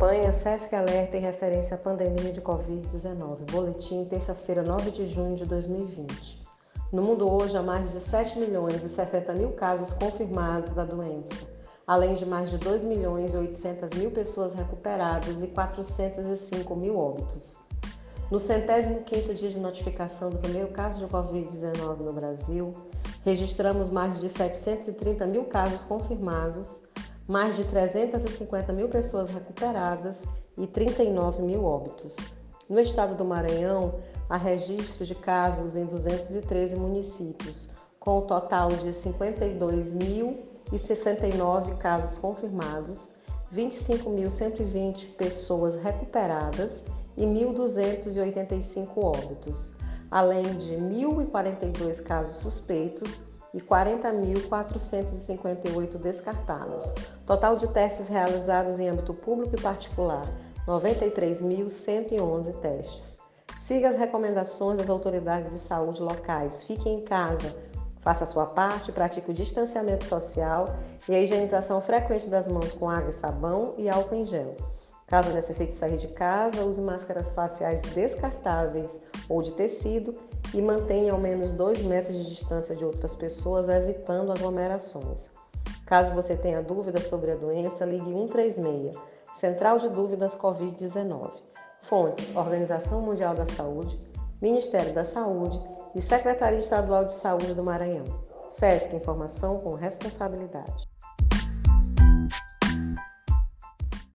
Campanha SESC Alerta em referência à pandemia de Covid-19. Boletim, terça-feira, 9 de junho de 2020. No mundo hoje, há mais de 7 milhões e 60 mil casos confirmados da doença, além de mais de 2 milhões e 800 mil pessoas recuperadas e 405 mil óbitos. No centésimo quinto dia de notificação do primeiro caso de Covid-19 no Brasil, registramos mais de 730 mil casos confirmados, mais de 350 mil pessoas recuperadas e 39 mil óbitos. No estado do Maranhão, há registro de casos em 213 municípios, com um total de 52.069 casos confirmados, 25.120 pessoas recuperadas e 1.285 óbitos, além de 1.042 casos suspeitos e 40.458 descartados. Total de testes realizados em âmbito público e particular, 93.111 testes. Siga as recomendações das autoridades de saúde locais. Fique em casa, faça a sua parte, pratique o distanciamento social e a higienização frequente das mãos com água e sabão e álcool em gel. Caso necessite sair de casa, use máscaras faciais descartáveis ou de tecido e mantenha ao menos 2 metros de distância de outras pessoas, evitando aglomerações. Caso você tenha dúvidas sobre a doença, ligue 136, Central de Dúvidas Covid-19. Fontes: Organização Mundial da Saúde, Ministério da Saúde e Secretaria Estadual de Saúde do Maranhão. SESC Informação com responsabilidade.